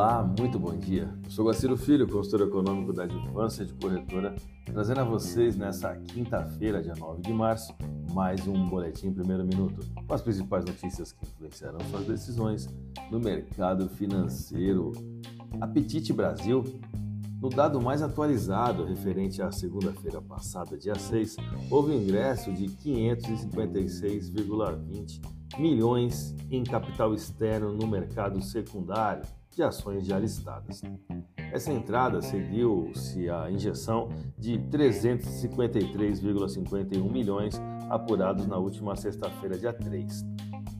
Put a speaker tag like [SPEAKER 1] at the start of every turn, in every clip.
[SPEAKER 1] Olá, muito bom dia. Eu sou Guaciro Filho, consultor econômico da Advância de Corretora, trazendo a vocês nessa quinta-feira, dia 9 de março, mais um Boletim Primeiro Minuto, com as principais notícias que influenciarão suas decisões no mercado financeiro. Apetite Brasil. No dado mais atualizado, referente à segunda-feira passada, dia 6, houve um ingresso de 556,20 milhões em capital externo no mercado secundário de ações já listadas. Essa entrada seguiu-se a injeção de 353,51 milhões apurados na última sexta-feira, dia 3,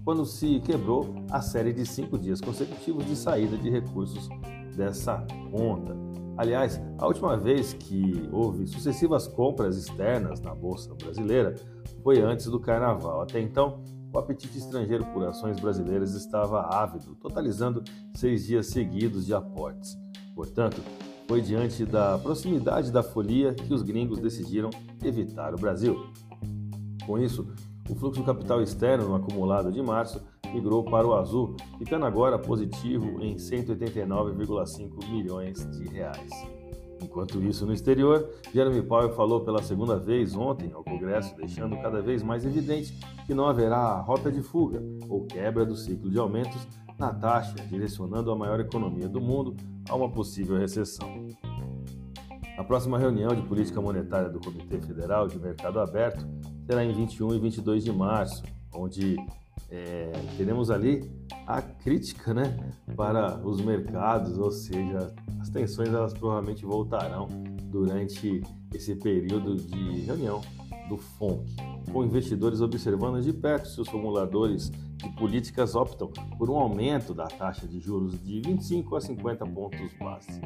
[SPEAKER 1] quando se quebrou a série de cinco dias consecutivos de saída de recursos dessa conta. Aliás, a última vez que houve sucessivas compras externas na Bolsa Brasileira foi antes do Carnaval. Até então, o apetite estrangeiro por ações brasileiras estava ávido, totalizando seis dias seguidos de aportes. Portanto, foi diante da proximidade da folia que os gringos decidiram evitar o Brasil. Com isso, o fluxo capital externo no acumulado de março migrou para o azul, ficando agora positivo em 189,5 milhões de reais. Enquanto isso, no exterior, Jeremy Powell falou pela segunda vez ontem ao Congresso, deixando cada vez mais evidente que não haverá rota de fuga ou quebra do ciclo de aumentos na taxa, direcionando a maior economia do mundo a uma possível recessão. A próxima reunião de política monetária do Comitê Federal de Mercado Aberto será em 21 e 22 de março, onde é, teremos ali a crítica né, para os mercados, ou seja, as tensões elas provavelmente voltarão durante esse período de reunião do FONC, com investidores observando de perto se os formuladores de políticas optam por um aumento da taxa de juros de 25 a 50 pontos base.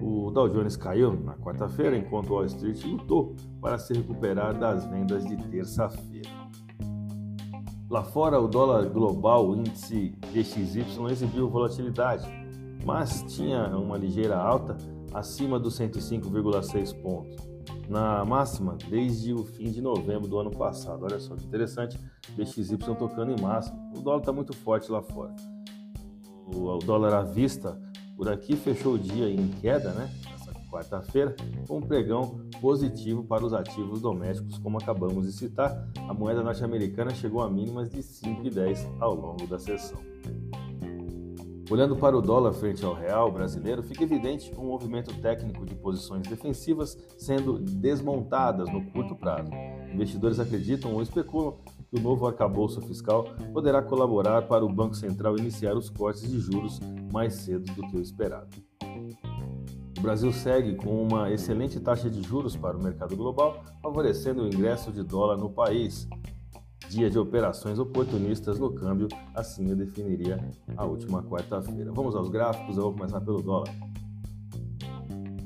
[SPEAKER 1] O Dow Jones caiu na quarta-feira, enquanto Wall Street lutou para se recuperar das vendas de terça-feira. Lá fora, o dólar global, o índice DXY, exibiu volatilidade, mas tinha uma ligeira alta acima dos 105,6 pontos. Na máxima, desde o fim de novembro do ano passado. Olha só que interessante, DXY tocando em máximo. O dólar está muito forte lá fora. O dólar à vista por aqui fechou o dia em queda, né? Quarta-feira, com um pregão positivo para os ativos domésticos, como acabamos de citar. A moeda norte-americana chegou a mínimas de 5,10 ao longo da sessão. Olhando para o dólar frente ao real brasileiro, fica evidente um movimento técnico de posições defensivas sendo desmontadas no curto prazo. Investidores acreditam ou especulam que o novo arcabouço fiscal poderá colaborar para o Banco Central iniciar os cortes de juros mais cedo do que o esperado. O Brasil segue com uma excelente taxa de juros para o mercado global, favorecendo o ingresso de dólar no país. Dia de operações oportunistas no câmbio, assim eu definiria a última quarta-feira. Vamos aos gráficos, eu vou começar pelo dólar.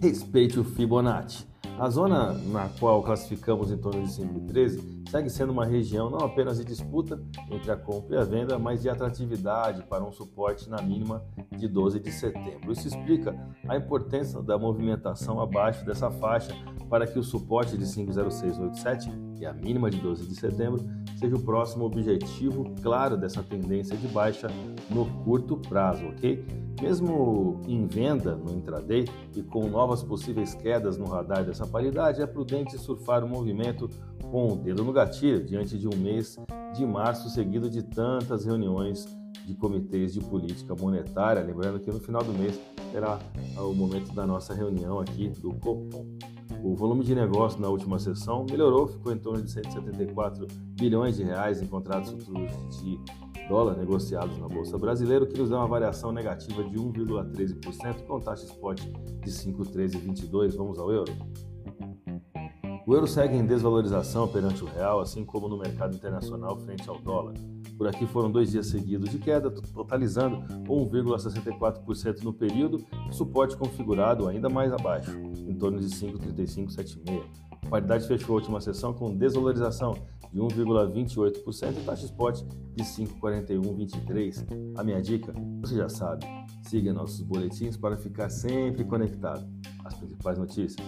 [SPEAKER 1] Respeite o Fibonacci. A zona na qual classificamos em torno de 5,13 segue sendo uma região não apenas de disputa entre a compra e a venda, mas de atratividade para um suporte na mínima de 12 de setembro. Isso explica a importância da movimentação abaixo dessa faixa para que o suporte de 50687 e a mínima de 12 de setembro seja o próximo objetivo claro dessa tendência de baixa no curto prazo, ok? Mesmo em venda no intraday e com novas possíveis quedas no radar dessa paridade, é prudente surfar o movimento com o dedo no gatilho diante de um mês de março seguido de tantas reuniões de comitês de política monetária. Lembrando que no final do mês será o momento da nossa reunião aqui do Copom. O volume de negócio na última sessão melhorou, ficou em torno de 174 bilhões de reais em contratos futuros de dólar negociados na Bolsa Brasileira, o que nos dá uma variação negativa de 1,13%, com taxa spot de 5,1322. Vamos ao euro? O euro segue em desvalorização perante o real, assim como no mercado internacional frente ao dólar. Por aqui foram dois dias seguidos de queda, totalizando 1,64% no período, suporte configurado ainda mais abaixo, em torno de 5,3576. A paridade fechou a última sessão com desvalorização de 1,28% e taxa spot de 5,4123. A minha dica, você já sabe, siga nossos boletins para ficar sempre conectado às principais notícias.